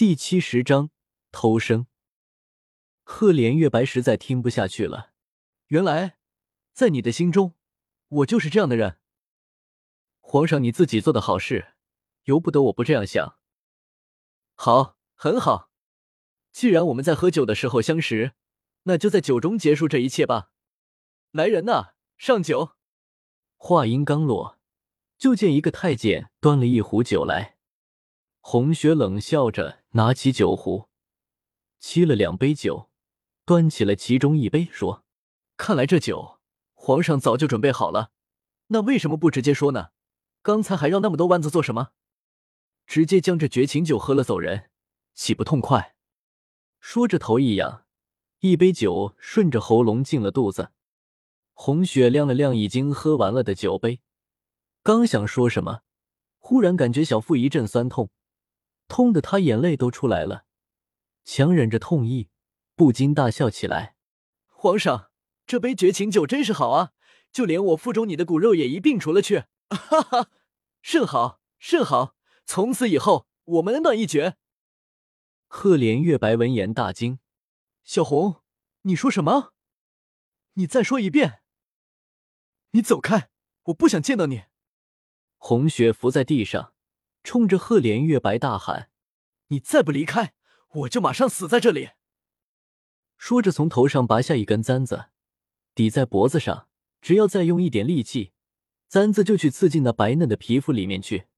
第七十章偷生。赫连月白实在听不下去了，原来在你的心中，我就是这样的人。皇上，你自己做的好事，由不得我不这样想。好，很好。既然我们在喝酒的时候相识，那就在酒中结束这一切吧。来人呐，上酒！话音刚落，就见一个太监端了一壶酒来。红雪冷笑着拿起酒壶，沏了两杯酒，端起了其中一杯，说：“看来这酒皇上早就准备好了，那为什么不直接说呢？刚才还绕那么多弯子做什么？直接将这绝情酒喝了走人，岂不痛快？”说着，头一仰，一杯酒顺着喉咙进了肚子。红雪亮了亮已经喝完了的酒杯，刚想说什么，忽然感觉小腹一阵酸痛。痛的他眼泪都出来了，强忍着痛意，不禁大笑起来。皇上，这杯绝情酒真是好啊！就连我腹中你的骨肉也一并除了去，哈哈，甚好，甚好！从此以后，我们恩断义绝。赫连月白闻言大惊：“小红，你说什么？你再说一遍！你走开，我不想见到你！”红雪伏在地上。冲着赫连月白大喊：“你再不离开，我就马上死在这里！”说着，从头上拔下一根簪子，抵在脖子上。只要再用一点力气，簪子就去刺进那白嫩的皮肤里面去。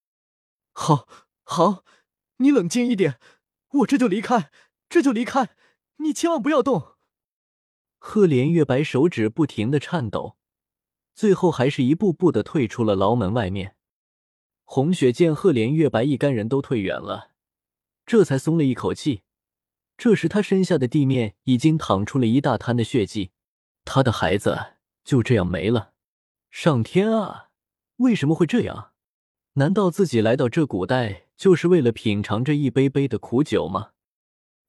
好，好，你冷静一点，我这就离开，这就离开，你千万不要动。赫连月白手指不停的颤抖，最后还是一步步的退出了牢门外面。红雪见赫连月白一干人都退远了，这才松了一口气。这时他身下的地面已经淌出了一大滩的血迹，他的孩子就这样没了。上天啊，为什么会这样？难道自己来到这古代就是为了品尝这一杯杯的苦酒吗？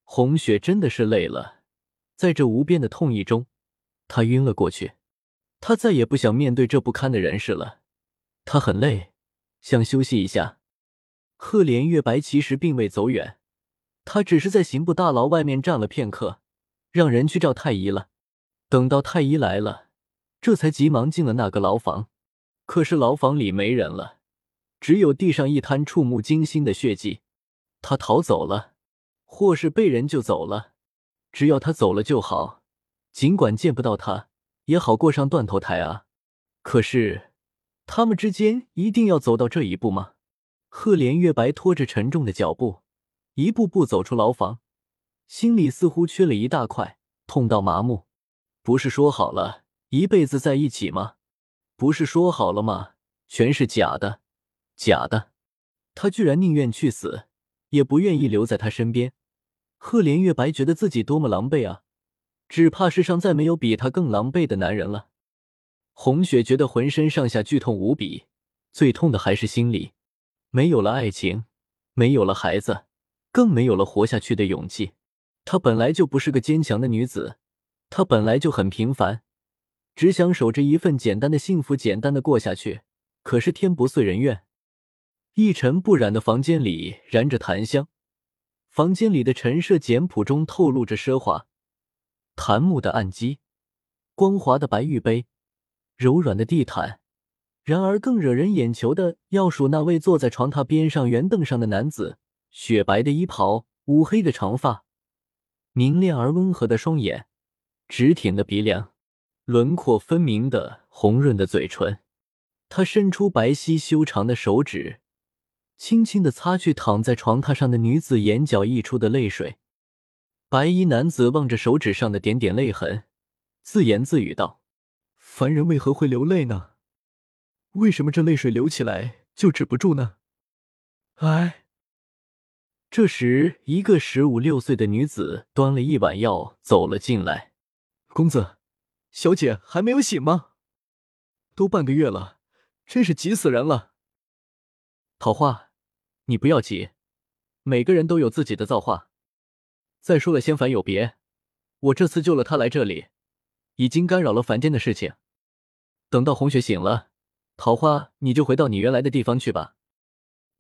红雪真的是累了，在这无边的痛意中，他晕了过去。他再也不想面对这不堪的人世了，他很累。想休息一下，赫连月白其实并未走远，他只是在刑部大牢外面站了片刻，让人去召太医了。等到太医来了，这才急忙进了那个牢房。可是牢房里没人了，只有地上一滩触目惊心的血迹。他逃走了，或是被人救走了，只要他走了就好，尽管见不到他，也好过上断头台啊。可是。他们之间一定要走到这一步吗？赫连月白拖着沉重的脚步，一步步走出牢房，心里似乎缺了一大块，痛到麻木。不是说好了一辈子在一起吗？不是说好了吗？全是假的，假的！他居然宁愿去死，也不愿意留在他身边。赫连月白觉得自己多么狼狈啊！只怕世上再没有比他更狼狈的男人了。红雪觉得浑身上下剧痛无比，最痛的还是心里，没有了爱情，没有了孩子，更没有了活下去的勇气。她本来就不是个坚强的女子，她本来就很平凡，只想守着一份简单的幸福，简单的过下去。可是天不遂人愿，一尘不染的房间里燃着檀香，房间里的陈设简朴中透露着奢华，檀木的案几，光滑的白玉杯。柔软的地毯，然而更惹人眼球的要数那位坐在床榻边上圆凳上的男子：雪白的衣袍，乌黑的长发，明亮而温和的双眼，直挺的鼻梁，轮廓分明的红润的嘴唇。他伸出白皙修长的手指，轻轻的擦去躺在床榻上的女子眼角溢出的泪水。白衣男子望着手指上的点点泪痕，自言自语道。凡人为何会流泪呢？为什么这泪水流起来就止不住呢？哎。这时，一个十五六岁的女子端了一碗药走了进来。公子，小姐还没有醒吗？都半个月了，真是急死人了。桃花，你不要急，每个人都有自己的造化。再说了，仙凡有别，我这次救了他来这里，已经干扰了凡间的事情。等到红雪醒了，桃花，你就回到你原来的地方去吧。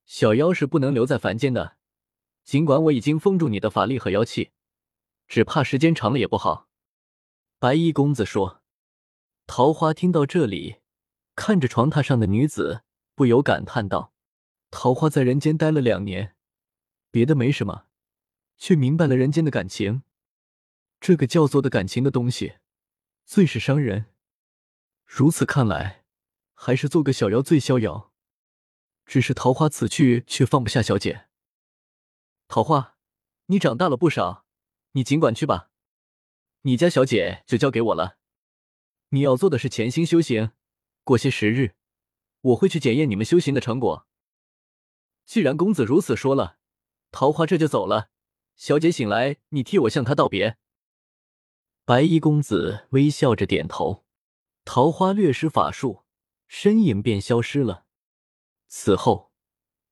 小妖是不能留在凡间的，尽管我已经封住你的法力和妖气，只怕时间长了也不好。”白衣公子说。桃花听到这里，看着床榻上的女子，不由感叹道：“桃花在人间待了两年，别的没什么，却明白了人间的感情。这个叫做的感情的东西，最是伤人。如此看来，还是做个小妖最逍遥。只是桃花此去却放不下小姐。桃花，你长大了不少，你尽管去吧，你家小姐就交给我了。”你要做的是潜心修行，过些时日，我会去检验你们修行的成果。既然公子如此说了，桃花这就走了。小姐醒来，你替我向她道别。白衣公子微笑着点头。桃花略施法术，身影便消失了。此后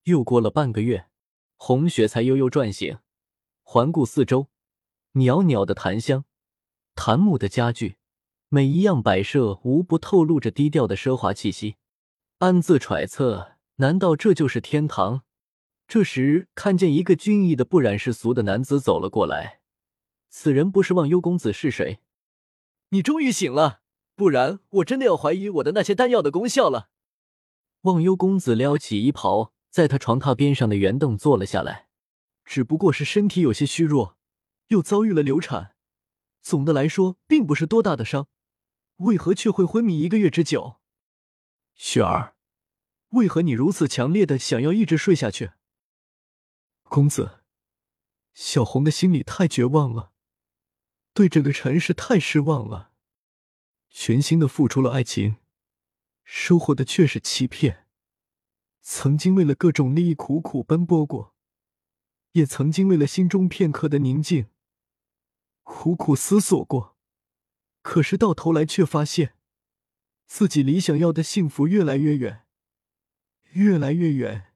又过了半个月，红雪才悠悠转醒，环顾四周，袅袅的檀香，檀木的家具。每一样摆设无不透露着低调的奢华气息，暗自揣测：难道这就是天堂？这时，看见一个俊逸的不染世俗的男子走了过来。此人不是忘忧公子是谁？你终于醒了，不然我真的要怀疑我的那些丹药的功效了。忘忧公子撩起衣袍，在他床榻边上的圆凳坐了下来。只不过是身体有些虚弱，又遭遇了流产，总的来说，并不是多大的伤。为何却会昏迷一个月之久？雪儿，为何你如此强烈的想要一直睡下去？公子，小红的心里太绝望了，对这个尘世太失望了，全心的付出了爱情，收获的却是欺骗。曾经为了各种利益苦苦奔波过，也曾经为了心中片刻的宁静，苦苦思索过。可是到头来却发现，自己离想要的幸福越来越远，越来越远。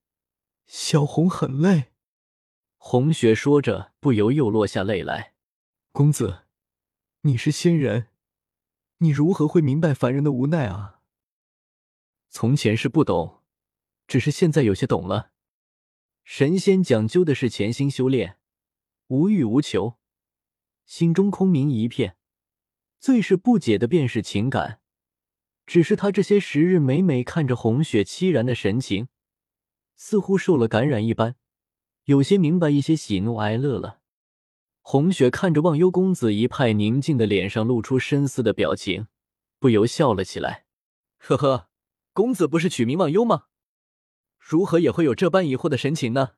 小红很累。红雪说着，不由又落下泪来。公子，你是仙人，你如何会明白凡人的无奈啊？从前是不懂，只是现在有些懂了。神仙讲究的是潜心修炼，无欲无求，心中空明一片。最是不解的便是情感，只是他这些时日每每看着红雪凄然的神情，似乎受了感染一般，有些明白一些喜怒哀乐了。红雪看着忘忧公子一派宁静的脸上露出深思的表情，不由笑了起来：“呵呵，公子不是取名忘忧吗？如何也会有这般疑惑的神情呢？”